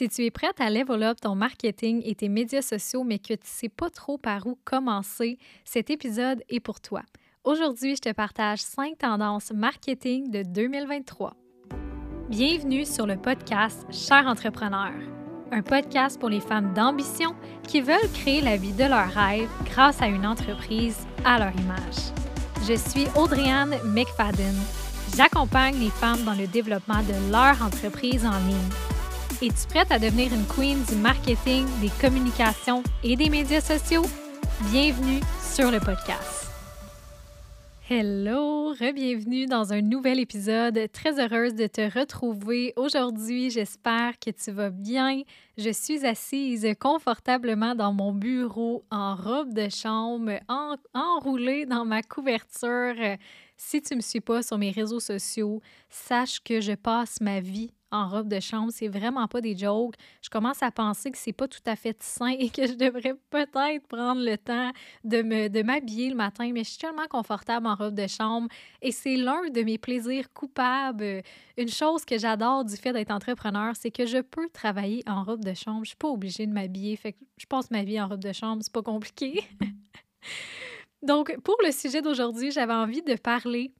Si tu es prête à level ton marketing et tes médias sociaux, mais que tu ne sais pas trop par où commencer, cet épisode est pour toi. Aujourd'hui, je te partage 5 tendances marketing de 2023. Bienvenue sur le podcast Cher entrepreneur, un podcast pour les femmes d'ambition qui veulent créer la vie de leurs rêves grâce à une entreprise à leur image. Je suis Audriane McFadden. J'accompagne les femmes dans le développement de leur entreprise en ligne es-tu prête à devenir une queen du marketing, des communications et des médias sociaux? Bienvenue sur le podcast. Hello, re-bienvenue dans un nouvel épisode. Très heureuse de te retrouver aujourd'hui. J'espère que tu vas bien. Je suis assise confortablement dans mon bureau en robe de chambre, enroulée dans ma couverture. Si tu ne me suis pas sur mes réseaux sociaux, sache que je passe ma vie en robe de chambre. C'est vraiment pas des jokes. Je commence à penser que c'est pas tout à fait sain et que je devrais peut-être prendre le temps de me de m'habiller le matin, mais je suis tellement confortable en robe de chambre et c'est l'un de mes plaisirs coupables. Une chose que j'adore du fait d'être entrepreneur, c'est que je peux travailler en robe de chambre. Je suis pas obligée de m'habiller. Fait que je passe ma vie en robe de chambre, c'est pas compliqué. Donc, pour le sujet d'aujourd'hui, j'avais envie de parler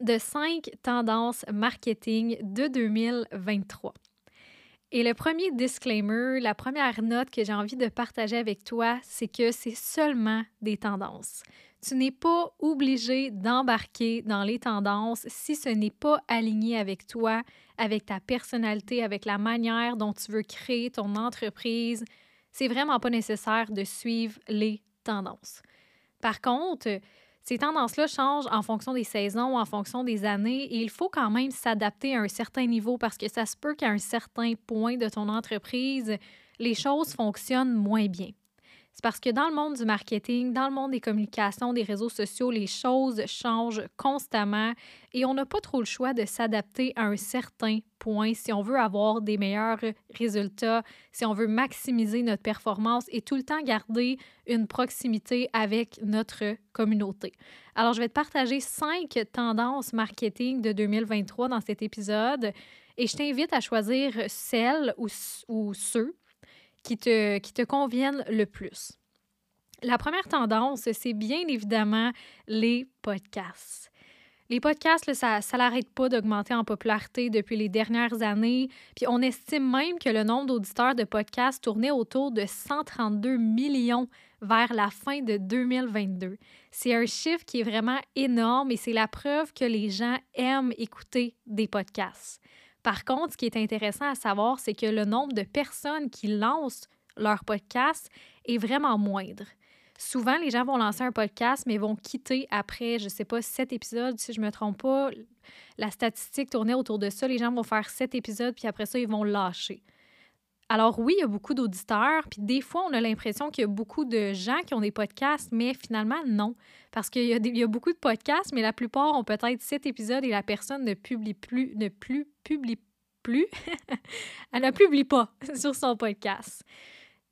de cinq tendances marketing de 2023. Et le premier disclaimer, la première note que j'ai envie de partager avec toi, c'est que c'est seulement des tendances. Tu n'es pas obligé d'embarquer dans les tendances si ce n'est pas aligné avec toi, avec ta personnalité, avec la manière dont tu veux créer ton entreprise. C'est vraiment pas nécessaire de suivre les tendances. Par contre, ces tendances-là changent en fonction des saisons, en fonction des années, et il faut quand même s'adapter à un certain niveau parce que ça se peut qu'à un certain point de ton entreprise, les choses fonctionnent moins bien. C'est parce que dans le monde du marketing, dans le monde des communications, des réseaux sociaux, les choses changent constamment et on n'a pas trop le choix de s'adapter à un certain point si on veut avoir des meilleurs résultats, si on veut maximiser notre performance et tout le temps garder une proximité avec notre communauté. Alors, je vais te partager cinq tendances marketing de 2023 dans cet épisode et je t'invite à choisir celles ou, ou ceux qui te, qui te conviennent le plus. La première tendance, c'est bien évidemment les podcasts. Les podcasts, ça ne l'arrête pas d'augmenter en popularité depuis les dernières années. Puis on estime même que le nombre d'auditeurs de podcasts tournait autour de 132 millions vers la fin de 2022. C'est un chiffre qui est vraiment énorme et c'est la preuve que les gens aiment écouter des podcasts. Par contre, ce qui est intéressant à savoir, c'est que le nombre de personnes qui lancent leur podcast est vraiment moindre. Souvent, les gens vont lancer un podcast, mais vont quitter après, je ne sais pas, sept épisodes, si je ne me trompe pas. La statistique tournait autour de ça. Les gens vont faire sept épisodes, puis après ça, ils vont lâcher. Alors oui, il y a beaucoup d'auditeurs, puis des fois, on a l'impression qu'il y a beaucoup de gens qui ont des podcasts, mais finalement, non. Parce qu'il y, a beaucoup de podcasts, mais la plupart ont peut-être sept épisodes et la personne ne publie plus, ne plus publie plus. Elle ne publie pas sur son podcast.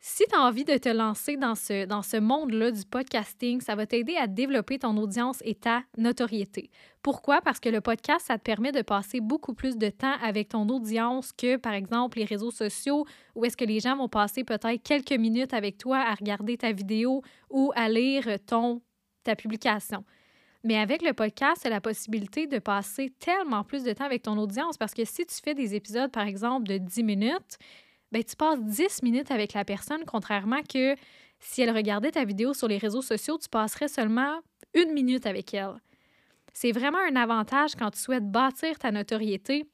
Si tu as envie de te lancer dans ce, monde-là du podcasting, ça va t'aider à développer ton audience et ta notoriété. Pourquoi? Parce que le podcast, ça te permet de passer beaucoup plus de temps avec ton audience que, par exemple, les réseaux sociaux, où est-ce que les gens vont passer peut-être quelques minutes avec toi à regarder ta vidéo ou à lire ton, ta publication. Mais avec le podcast, c'est la possibilité de passer tellement plus de temps avec ton audience parce que si tu fais des épisodes, par exemple, de 10 minutes, ben, tu passes 10 minutes avec la personne, contrairement que si elle regardait ta vidéo sur les réseaux sociaux, tu passerais seulement une minute avec elle. C'est vraiment un avantage quand tu souhaites bâtir ta notoriété,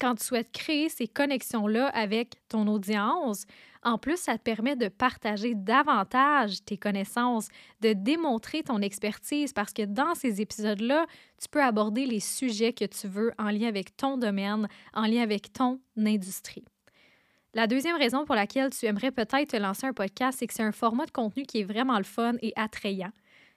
quand tu souhaites créer ces connexions-là avec ton audience. En plus, ça te permet de partager davantage tes connaissances, de démontrer ton expertise parce que dans ces épisodes-là, tu peux aborder les sujets que tu veux en lien avec ton domaine, en lien avec ton industrie. La deuxième raison pour laquelle tu aimerais peut-être te lancer un podcast, c'est que c'est un format de contenu qui est vraiment le fun et attrayant.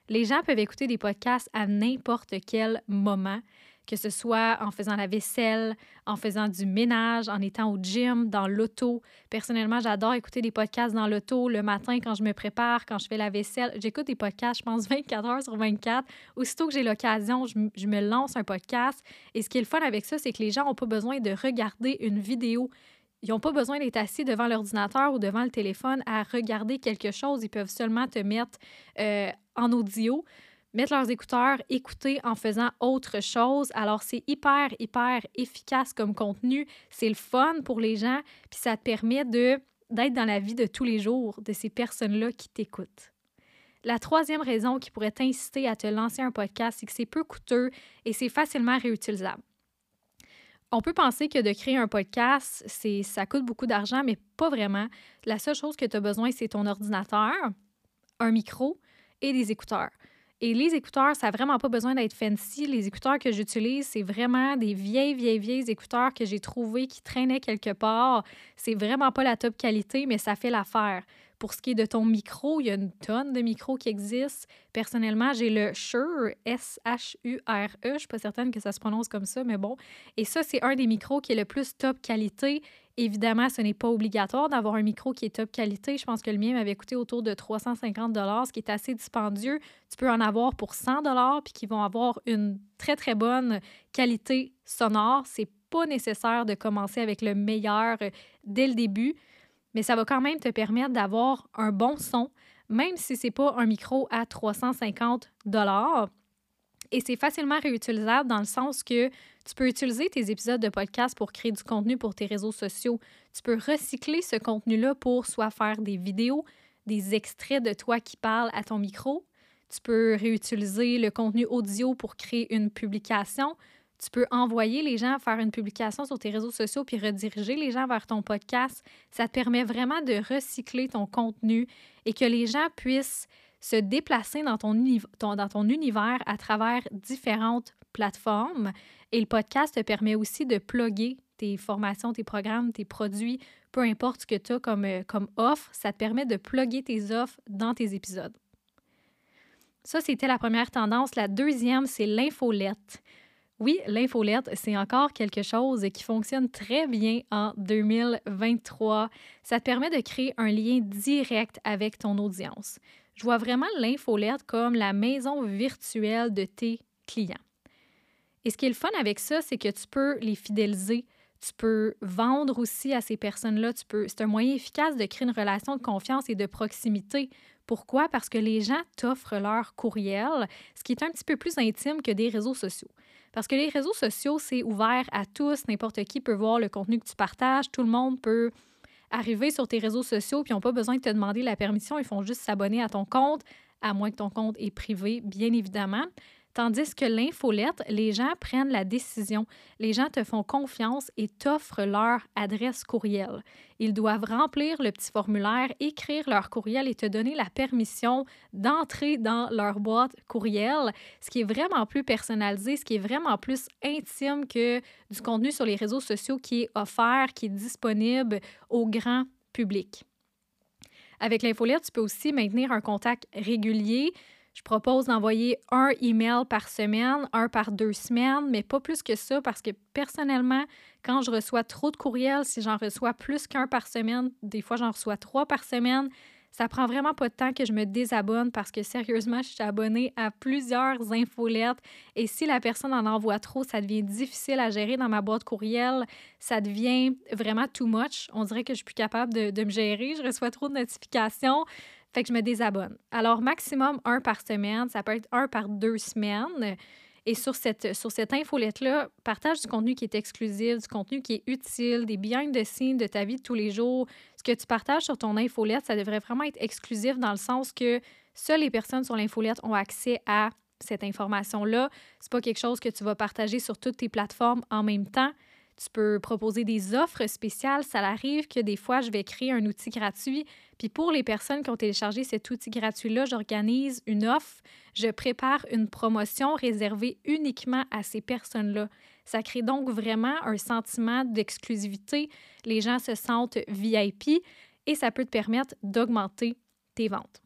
Les gens peuvent écouter des podcasts à n'importe quel moment, que ce soit en faisant la vaisselle, en faisant du ménage, en étant au gym, dans l'auto. Personnellement, j'adore écouter des podcasts dans l'auto le matin quand je me prépare, quand je fais la vaisselle. J'écoute des podcasts, je pense, 24 heures sur 24. Aussitôt que j'ai l'occasion, je, je, me lance un podcast. Et ce qui est le fun avec ça, c'est que les gens n'ont pas besoin de regarder une vidéo ils n'ont pas besoin d'être assis devant l'ordinateur ou devant le téléphone à regarder quelque chose. Ils peuvent seulement te mettre euh, en audio, mettre leurs écouteurs, écouter en faisant autre chose. Alors, c'est hyper, hyper efficace comme contenu. C'est le fun pour les gens, puis ça te permet d'être dans la vie de tous les jours de ces personnes-là qui t'écoutent. La troisième raison qui pourrait t'inciter à te lancer un podcast, c'est que c'est peu coûteux et c'est facilement réutilisable. On peut penser que de créer un podcast, c'est ça coûte beaucoup d'argent, mais pas vraiment. La seule chose que tu as besoin, c'est ton ordinateur, un micro et des écouteurs. Et les écouteurs, ça n'a vraiment pas besoin d'être fancy. Les écouteurs que j'utilise, c'est vraiment des vieilles, vieilles, vieilles écouteurs que j'ai trouvés qui traînaient quelque part. C'est vraiment pas la top qualité, mais ça fait l'affaire. Pour ce qui est de ton micro, il y a une tonne de micros qui existent. Personnellement, j'ai le Shure, S-H-U-R-E. Je ne suis pas certaine que ça se prononce comme ça, mais bon. Et ça, c'est un des micros qui est le plus top qualité. Évidemment, ce n'est pas obligatoire d'avoir un micro qui est top qualité. Je pense que le mien m'avait coûté autour de 350 ce qui est assez dispendieux. Tu peux en avoir pour 100 puis qui vont avoir une très, très bonne qualité sonore. C'est pas nécessaire de commencer avec le meilleur dès le début mais ça va quand même te permettre d'avoir un bon son, même si ce n'est pas un micro à 350 et c'est facilement réutilisable dans le sens que tu peux utiliser tes épisodes de podcast pour créer du contenu pour tes réseaux sociaux. Tu peux recycler ce contenu-là pour soit faire des vidéos, des extraits de toi qui parles à ton micro. Tu peux réutiliser le contenu audio pour créer une publication. Tu peux envoyer les gens faire une publication sur tes réseaux sociaux puis rediriger les gens vers ton podcast. Ça te permet vraiment de recycler ton contenu et que les gens puissent se déplacer dans ton, dans ton univers à travers différentes plateformes. Et le podcast te permet aussi de plugger tes formations, tes programmes, tes produits, peu importe ce que tu as comme, euh, comme offre, ça te permet de plugger tes offres dans tes épisodes. Ça, c'était la première tendance. La deuxième, c'est l'infolette. Oui, l'infolette, c'est encore quelque chose qui fonctionne très bien en 2023. Ça te permet de créer un lien direct avec ton audience. Je vois vraiment l'infolette comme la maison virtuelle de tes clients. Et ce qui est le fun avec ça, c'est que tu peux les fidéliser, tu peux vendre aussi à ces personnes-là. Tu c'est un moyen efficace de créer une relation de confiance et de proximité. Pourquoi? Parce que les gens t'offrent leur courriel, ce qui est un petit peu plus intime que des réseaux sociaux. Parce que les réseaux sociaux, c'est ouvert à tous, n'importe qui peut voir le contenu que tu partages, tout le monde peut arriver sur tes réseaux sociaux, puis ils n'ont pas besoin de te demander la permission, ils font juste s'abonner à ton compte, à moins que ton compte est privé, bien évidemment. Tandis que l'infolette, les gens prennent la décision. Les gens te font confiance et t'offrent leur adresse courriel. Ils doivent remplir le petit formulaire, écrire leur courriel et te donner la permission d'entrer dans leur boîte courriel, ce qui est vraiment plus personnalisé, ce qui est vraiment plus intime que du contenu sur les réseaux sociaux qui est offert, qui est disponible au grand public. Avec l'infolette, tu peux aussi maintenir un contact régulier. Je propose d'envoyer un email par semaine, un par deux semaines, mais pas plus que ça parce que personnellement, quand je reçois trop de courriels, si j'en reçois plus qu'un par semaine, des fois j'en reçois trois par semaine, ça prend vraiment pas de temps que je me désabonne parce que sérieusement, je suis abonnée à plusieurs infolettes et si la personne en envoie trop, ça devient difficile à gérer dans ma boîte courriel. Ça devient vraiment too much. On dirait que je suis plus capable de, de me gérer. Je reçois trop de notifications. Fait que je me désabonne. Alors, maximum un par semaine, ça peut être un par deux semaines. Et sur cette, sur cette infolette-là, partage du contenu qui est exclusif, du contenu qui est utile, des behind the scenes de ta vie de tous les jours. Ce que tu partages sur ton infolette, ça devrait vraiment être exclusif dans le sens que seules les personnes sur l'infolette ont accès à cette information-là. C'est pas quelque chose que tu vas partager sur toutes tes plateformes en même temps. Tu peux proposer des offres spéciales. Ça arrive que des fois, je vais créer un outil gratuit. Puis pour les personnes qui ont téléchargé cet outil gratuit-là, j'organise une offre. Je prépare une promotion réservée uniquement à ces personnes-là. Ça crée donc vraiment un sentiment d'exclusivité. Les gens se sentent VIP et ça peut te permettre d'augmenter tes ventes.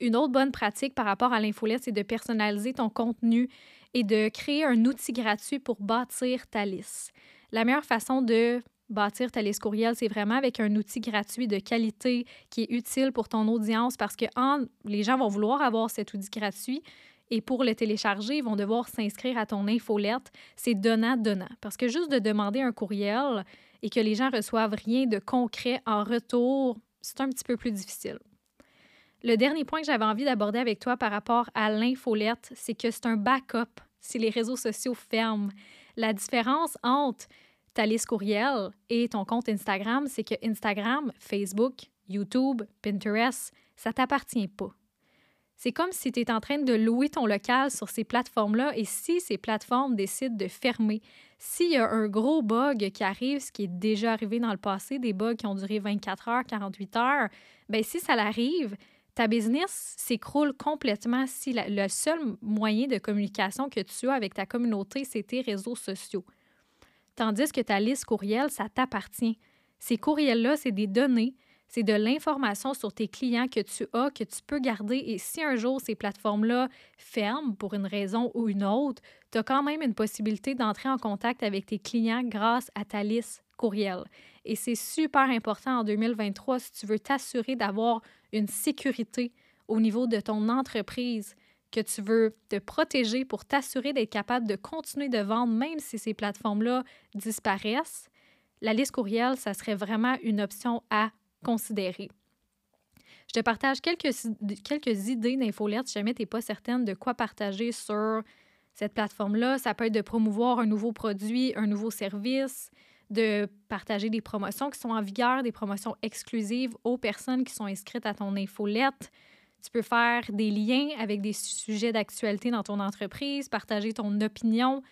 Une autre bonne pratique par rapport à l'infolette, c'est de personnaliser ton contenu et de créer un outil gratuit pour bâtir ta liste. La meilleure façon de bâtir ta liste courriel, c'est vraiment avec un outil gratuit de qualité qui est utile pour ton audience parce que les gens vont vouloir avoir cet outil gratuit et pour le télécharger, ils vont devoir s'inscrire à ton infolette. C'est donnant-donnant parce que juste de demander un courriel, et que les gens reçoivent rien de concret en retour, c'est un petit peu plus difficile. Le dernier point que j'avais envie d'aborder avec toi par rapport à l'infolette, c'est que c'est un backup si les réseaux sociaux ferment. La différence entre ta liste courriel et ton compte Instagram, c'est que Instagram, Facebook, YouTube, Pinterest, ça t'appartient pas. C'est comme si tu es en train de louer ton local sur ces plateformes-là et si ces plateformes décident de fermer, s'il y a un gros bug qui arrive, ce qui est déjà arrivé dans le passé, des bugs qui ont duré 24 heures, 48 heures, bien si ça l'arrive, ta business s'écroule complètement si le seul moyen de communication que tu as avec ta communauté, c'est tes réseaux sociaux. Tandis que ta liste courriel, ça t'appartient. Ces courriels-là, c'est des données, c'est de l'information sur tes clients que tu as, que tu peux garder. Et si un jour ces plateformes-là ferment pour une raison ou une autre, tu as quand même une possibilité d'entrer en contact avec tes clients grâce à ta liste courriel. Et c'est super important en 2023 si tu veux t'assurer d'avoir une sécurité au niveau de ton entreprise, que tu veux te protéger pour t'assurer d'être capable de continuer de vendre même si ces plateformes-là disparaissent. La liste courriel, ça serait vraiment une option à considérer. Je te partage quelques, quelques idées d'infolettes si jamais tu n'es pas certaine de quoi partager sur cette plateforme-là. Ça peut être de promouvoir un nouveau produit, un nouveau service, de partager des promotions qui sont en vigueur, des promotions exclusives aux personnes qui sont inscrites à ton infolette. Tu peux faire des liens avec des sujets d'actualité dans ton entreprise, partager ton opinion,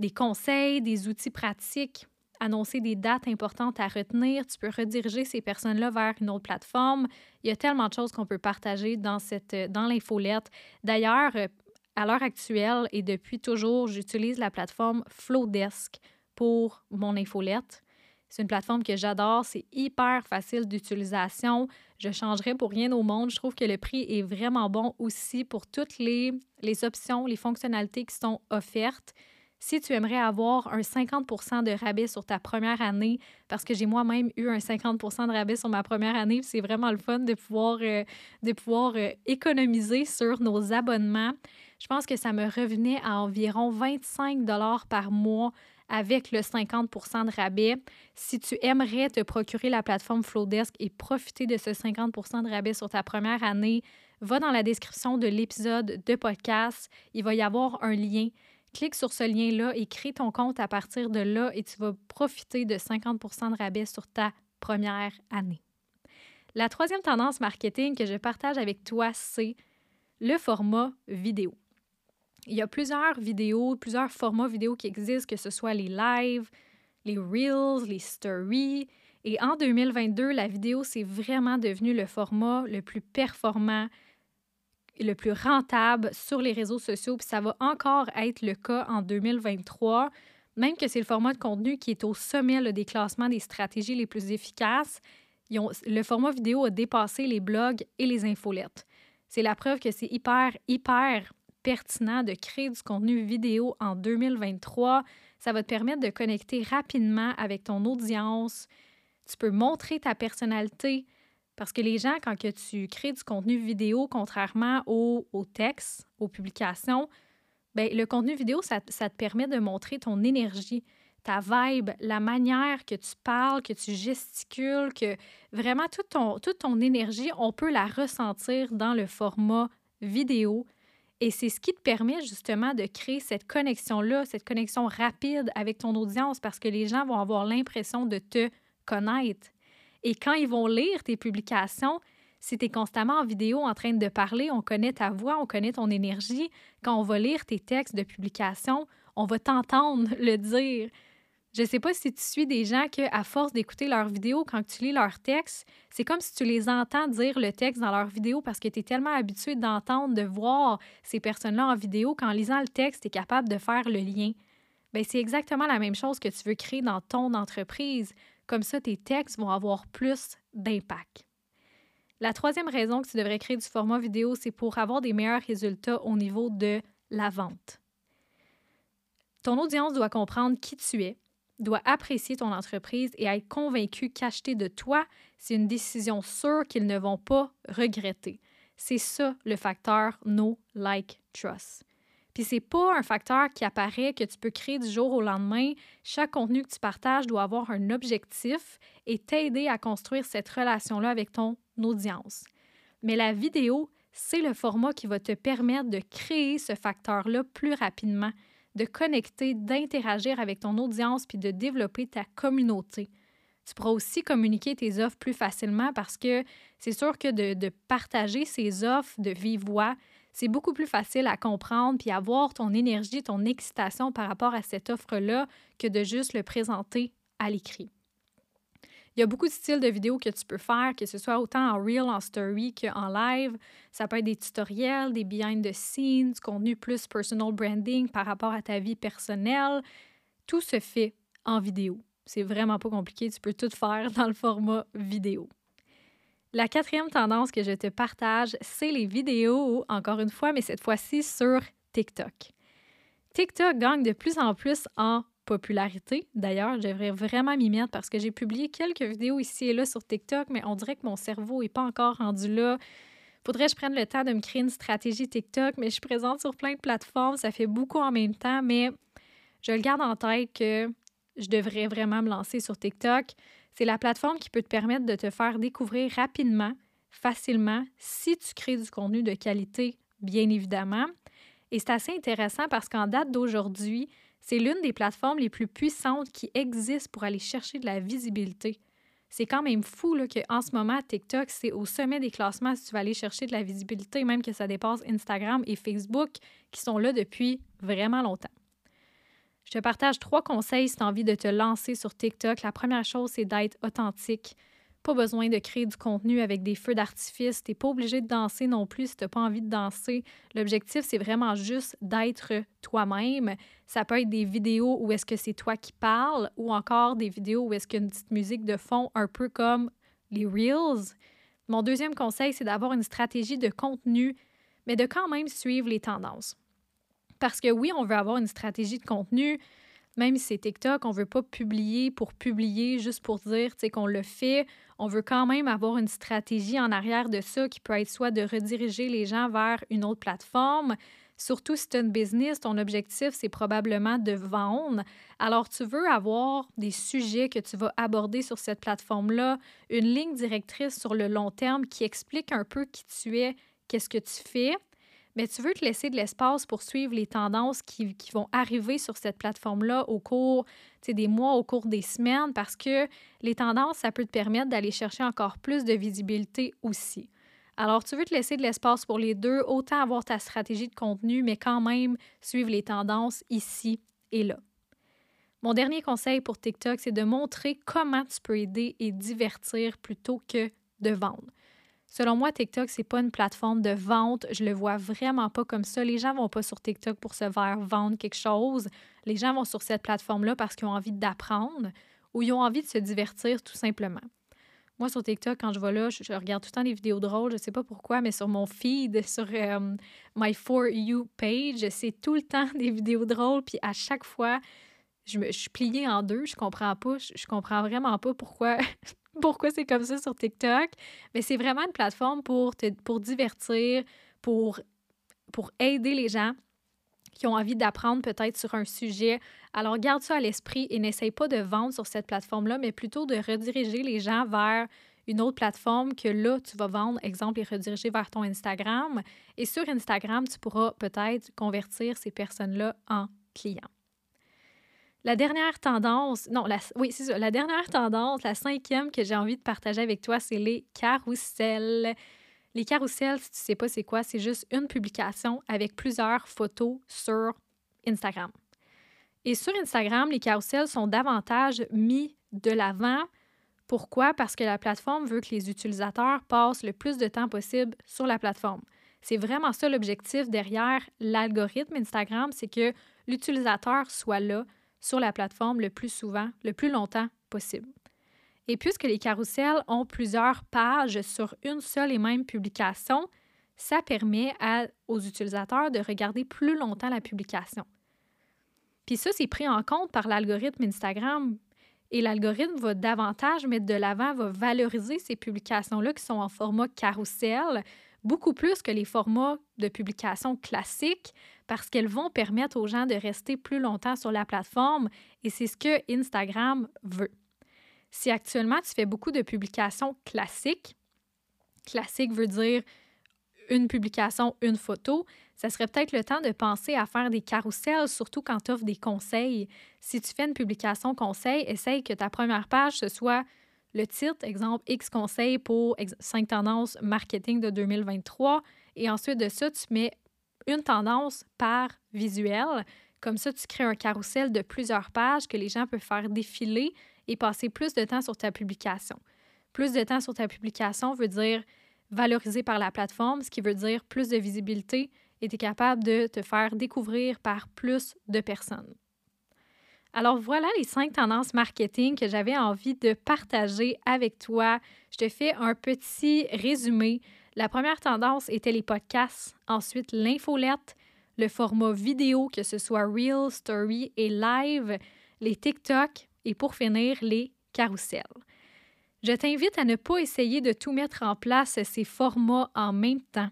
des conseils, des outils pratiques, annoncer des dates importantes à retenir. Tu peux rediriger ces personnes-là vers une autre plateforme. Il y a tellement de choses qu'on peut partager dans, cette, dans l'infolette. D'ailleurs, à l'heure actuelle et depuis toujours, j'utilise la plateforme Flowdesk pour mon infolette. C'est une plateforme que j'adore, c'est hyper facile d'utilisation. Je changerais pour rien au monde. Je trouve que le prix est vraiment bon aussi pour toutes les, les options, les fonctionnalités qui sont offertes. Si tu aimerais avoir un 50 de rabais sur ta première année, parce que j'ai moi-même eu un 50 de rabais sur ma première année, c'est vraiment le fun de pouvoir, euh, de pouvoir euh, économiser sur nos abonnements. Je pense que ça me revenait à environ 25 par mois avec le 50% de rabais. Si tu aimerais te procurer la plateforme Flowdesk et profiter de ce 50% de rabais sur ta première année, va dans la description de l'épisode de podcast. Il va y avoir un lien. Clique sur ce lien-là et crée ton compte à partir de là et tu vas profiter de 50% de rabais sur ta première année. La troisième tendance marketing que je partage avec toi, c'est le format vidéo. Il y a plusieurs vidéos, plusieurs formats vidéo qui existent, que ce soit les lives, les reels, les stories. Et en 2022, la vidéo, c'est vraiment devenu le format le plus performant, le plus rentable sur les réseaux sociaux. Puis ça va encore être le cas en 2023, même que c'est le format de contenu qui est au sommet des classements des stratégies les plus efficaces. le format vidéo a dépassé les blogs et les infolettes. C'est la preuve que c'est hyper, hyper pertinent de créer du contenu vidéo en 2023. Ça va te permettre de connecter rapidement avec ton audience. Tu peux montrer ta personnalité parce que les gens, quand que tu crées du contenu vidéo, contrairement au, au texte, aux publications, bien, le contenu vidéo, ça, te permet de montrer ton énergie, ta vibe, la manière que tu parles, que tu gesticules, que vraiment toute toute ton énergie, on peut la ressentir dans le format vidéo. Et c'est ce qui te permet justement de créer cette connexion-là, cette connexion rapide avec ton audience parce que les gens vont avoir l'impression de te connaître. Et quand ils vont lire tes publications, si tu es constamment en vidéo en train de parler, on connaît ta voix, on connaît ton énergie. Quand on va lire tes textes de publication, on va t'entendre le dire. Je ne sais pas si tu suis des gens que, à force d'écouter leurs vidéos, quand tu lis leurs textes, c'est comme si tu les entends dire le texte dans leurs vidéos parce que tu es tellement habitué d'entendre, de voir ces personnes-là en vidéo qu'en lisant le texte, tu es capable de faire le lien. Bien, c'est exactement la même chose que tu veux créer dans ton entreprise. Comme ça, tes textes vont avoir plus d'impact. La troisième raison que tu devrais créer du format vidéo, c'est pour avoir des meilleurs résultats au niveau de la vente. Ton audience doit comprendre qui tu es, doit apprécier ton entreprise et être convaincu qu'acheter de toi, c'est une décision sûre qu'ils ne vont pas regretter. C'est ça le facteur no, like, trust. Puis c'est pas un facteur qui apparaît que tu peux créer du jour au lendemain. Chaque contenu que tu partages doit avoir un objectif et t'aider à construire cette relation-là avec ton audience. Mais la vidéo, c'est le format qui va te permettre de créer ce facteur-là plus rapidement, de connecter, d'interagir avec ton audience puis de développer ta communauté. Tu pourras aussi communiquer tes offres plus facilement parce que c'est sûr que de, partager ces offres de vive voix, c'est beaucoup plus facile à comprendre puis avoir ton énergie, ton excitation par rapport à cette offre-là que de juste le présenter à l'écrit. Il y a beaucoup de styles de vidéos que tu peux faire, que ce soit autant en reel, en story qu'en live. Ça peut être des tutoriels, des behind the scenes, du contenu plus personal branding par rapport à ta vie personnelle. Tout se fait en vidéo. C'est vraiment pas compliqué, tu peux tout faire dans le format vidéo. La quatrième tendance que je te partage, c'est les vidéos, encore une fois, mais cette fois-ci sur TikTok. TikTok gagne de plus en plus en popularité. D'ailleurs, je devrais vraiment m'y mettre parce que j'ai publié quelques vidéos ici et là sur TikTok, mais on dirait que mon cerveau n'est pas encore rendu là. Faudrait que je prenne le temps de me créer une stratégie TikTok, mais je suis présente sur plein de plateformes, ça fait beaucoup en même temps, mais je le garde en tête que je devrais vraiment me lancer sur TikTok. C'est la plateforme qui peut te permettre de te faire découvrir rapidement, facilement, si tu crées du contenu de qualité, bien évidemment. Et c'est assez intéressant parce qu'en date d'aujourd'hui, c'est l'une des plateformes les plus puissantes qui existent pour aller chercher de la visibilité. C'est quand même fou qu'en ce moment, TikTok, c'est au sommet des classements si tu vas aller chercher de la visibilité, même que ça dépasse Instagram et Facebook qui sont là depuis vraiment longtemps. Je te partage trois conseils si tu as envie de te lancer sur TikTok. La première chose, c'est d'être authentique. Pas besoin de créer du contenu avec des feux d'artifice. Tu n'es pas obligé de danser non plus si tu n'as pas envie de danser. L'objectif, c'est vraiment juste d'être toi-même. Ça peut être des vidéos où est-ce que c'est toi qui parles ou encore des vidéos où est-ce qu'il y a une petite musique de fond, un peu comme les Reels. Mon deuxième conseil, c'est d'avoir une stratégie de contenu, mais de quand même suivre les tendances. Parce que oui, on veut avoir une stratégie de contenu, même si c'est TikTok, on veut pas publier pour publier juste pour dire qu'on le fait. On veut quand même avoir une stratégie en arrière de ça qui peut être soit de rediriger les gens vers une autre plateforme. Surtout si tu as business, ton objectif, c'est probablement de vendre. Alors, tu veux avoir des sujets que tu vas aborder sur cette plateforme-là, une ligne directrice sur le long terme qui explique un peu qui tu es, qu'est-ce que tu fais mais tu veux te laisser de l'espace pour suivre les tendances qui, vont arriver sur cette plateforme-là au cours des mois, au cours des semaines, parce que les tendances, ça peut te permettre d'aller chercher encore plus de visibilité aussi. Alors, tu veux te laisser de l'espace pour les deux, autant avoir ta stratégie de contenu, mais quand même suivre les tendances ici et là. Mon dernier conseil pour TikTok, c'est de montrer comment tu peux aider et divertir plutôt que de vendre. Selon moi, TikTok, c'est pas une plateforme de vente. Je le vois vraiment pas comme ça. Les gens vont pas sur TikTok pour se faire vendre quelque chose. Les gens vont sur cette plateforme-là parce qu'ils ont envie d'apprendre ou ils ont envie de se divertir tout simplement. Moi, sur TikTok, quand je vais là, je, regarde tout le temps des vidéos drôles. Je sais pas pourquoi, mais sur mon feed, sur euh, my For You page, c'est tout le temps des vidéos drôles. Puis à chaque fois, je, me, je suis pliée en deux. Je comprends pas. Je, je comprends vraiment pas pourquoi pourquoi c'est comme ça sur TikTok? Mais c'est vraiment une plateforme pour, te, pour divertir, pour, pour aider les gens qui ont envie d'apprendre peut-être sur un sujet. Alors, garde ça à l'esprit et n'essaye pas de vendre sur cette plateforme-là, mais plutôt de rediriger les gens vers une autre plateforme que là, tu vas vendre, exemple, et rediriger vers ton Instagram. Et sur Instagram, tu pourras peut-être convertir ces personnes-là en clients. La dernière tendance, non, la, oui, la dernière tendance, la cinquième que j'ai envie de partager avec toi, c'est les carousels. Les carousels, si tu sais pas c'est quoi, c'est juste une publication avec plusieurs photos sur Instagram. Et sur Instagram, les carousels sont davantage mis de l'avant. Pourquoi? Parce que la plateforme veut que les utilisateurs passent le plus de temps possible sur la plateforme. C'est vraiment ça l'objectif derrière l'algorithme Instagram, c'est que l'utilisateur soit là sur la plateforme le plus souvent, le plus longtemps possible. Et puisque les carousels ont plusieurs pages sur une seule et même publication, ça permet aux utilisateurs de regarder plus longtemps la publication. Puis ça, c'est pris en compte par l'algorithme Instagram. Et l'algorithme va davantage mettre de l'avant, va valoriser ces publications-là qui sont en format carousel, beaucoup plus que les formats de publication classiques parce qu'elles vont permettre aux gens de rester plus longtemps sur la plateforme et c'est ce que Instagram veut. Si actuellement tu fais beaucoup de publications classiques, classique veut dire une publication, une photo, ça serait peut-être le temps de penser à faire des carousels, surtout quand tu offres des conseils. Si tu fais une publication conseil, essaye que ta première page, ce soit le titre, exemple X conseils pour 5 tendances marketing de 2023. Et ensuite de ça, tu mets une tendance par visuel. Comme ça, tu crées un carrousel de plusieurs pages que les gens peuvent faire défiler et passer plus de temps sur ta publication. Plus de temps sur ta publication veut dire valorisé par la plateforme, ce qui veut dire plus de visibilité et tu es capable de te faire découvrir par plus de personnes. Alors voilà les cinq tendances marketing que j'avais envie de partager avec toi. Je te fais un petit résumé. La première tendance était les podcasts, ensuite l'infolette, le format vidéo, que ce soit Real, Story et Live, les TikTok et pour finir, les carousels. Je t'invite à ne pas essayer de tout mettre en place ces formats en même temps.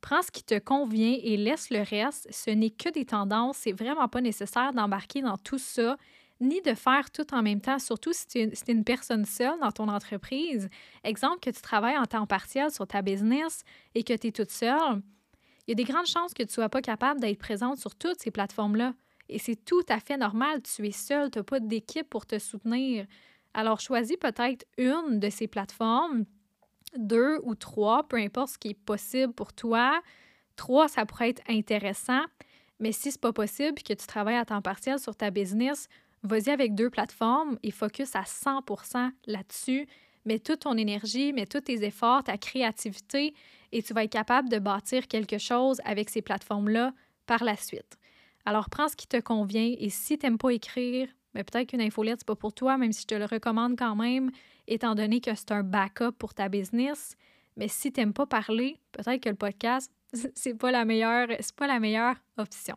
Prends ce qui te convient et laisse le reste. Ce n'est que des tendances. C'est vraiment pas nécessaire d'embarquer dans tout ça, ni de faire tout en même temps, surtout si tu es une personne seule dans ton entreprise. Exemple, que tu travailles en temps partiel sur ta business et que tu es toute seule. Il y a des grandes chances que tu ne sois pas capable d'être présente sur toutes ces plateformes-là. Et c'est tout à fait normal. Tu es seule, tu n'as pas d'équipe pour te soutenir. Alors, choisis peut-être une de ces plateformes deux ou trois, peu importe ce qui est possible pour toi. Trois, ça pourrait être intéressant, mais si c'est pas possible que tu travailles à temps partiel sur ta business, vas-y avec deux plateformes et focus à 100% là-dessus. Mets toute ton énergie, mets tous tes efforts, ta créativité et tu vas être capable de bâtir quelque chose avec ces plateformes-là par la suite. Alors, prends ce qui te convient et si tu n'aimes pas écrire, mais peut-être qu'une infolette, c'est pas pour toi, même si je te le recommande quand même, étant donné que c'est un backup pour ta business. Mais si tu n'aimes pas parler, peut-être que le podcast, c'est pas pas la meilleure option.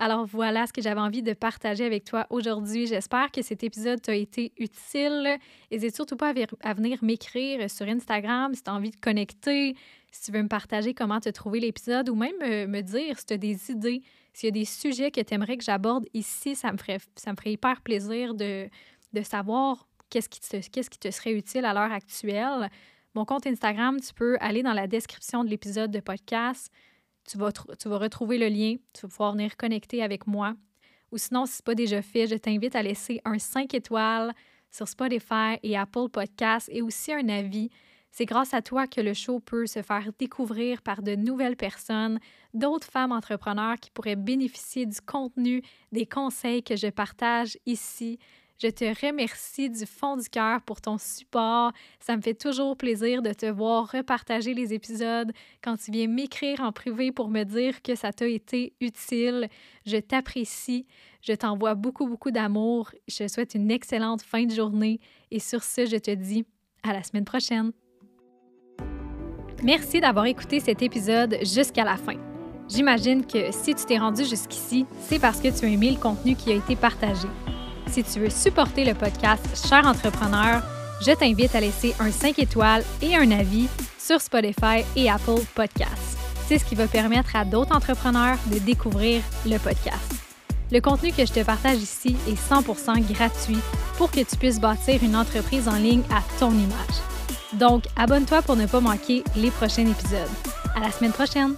Alors voilà ce que j'avais envie de partager avec toi aujourd'hui. J'espère que cet épisode t'a été utile. N'hésite surtout pas à venir m'écrire sur Instagram si tu as envie de connecter, si tu veux me partager comment tu as trouvé l'épisode ou même me, dire si tu as des idées, s'il y a des sujets que tu aimerais que j'aborde ici, ça me, ferait, ça me ferait hyper plaisir de, de savoir qu'est-ce qui, te, qu'est-ce qui te serait utile à l'heure actuelle. Mon compte Instagram, tu peux aller dans la description de l'épisode de podcast. Tu vas, retrouver le lien. Tu vas pouvoir venir connecter avec moi. Ou sinon, si ce n'est pas déjà fait, je t'invite à laisser un 5 étoiles sur Spotify et Apple Podcasts et aussi un avis. C'est grâce à toi que le show peut se faire découvrir par de nouvelles personnes, d'autres femmes entrepreneurs qui pourraient bénéficier du contenu, des conseils que je partage ici. Je te remercie du fond du cœur pour ton support. Ça me fait toujours plaisir de te voir repartager les épisodes quand tu viens m'écrire en privé pour me dire que ça t'a été utile. Je t'apprécie. Je t'envoie beaucoup, beaucoup d'amour. Je te souhaite une excellente fin de journée. Et sur ce, je te dis à la semaine prochaine. Merci d'avoir écouté cet épisode jusqu'à la fin. J'imagine que si tu t'es rendu jusqu'ici, c'est parce que tu as aimé le contenu qui a été partagé. Si tu veux supporter le podcast Cher Entrepreneur, je t'invite à laisser un 5 étoiles et un avis sur Spotify et Apple Podcasts. C'est ce qui va permettre à d'autres entrepreneurs de découvrir le podcast. Le contenu que je te partage ici est 100% gratuit pour que tu puisses bâtir une entreprise en ligne à ton image. Donc, abonne-toi pour ne pas manquer les prochains épisodes. À la semaine prochaine!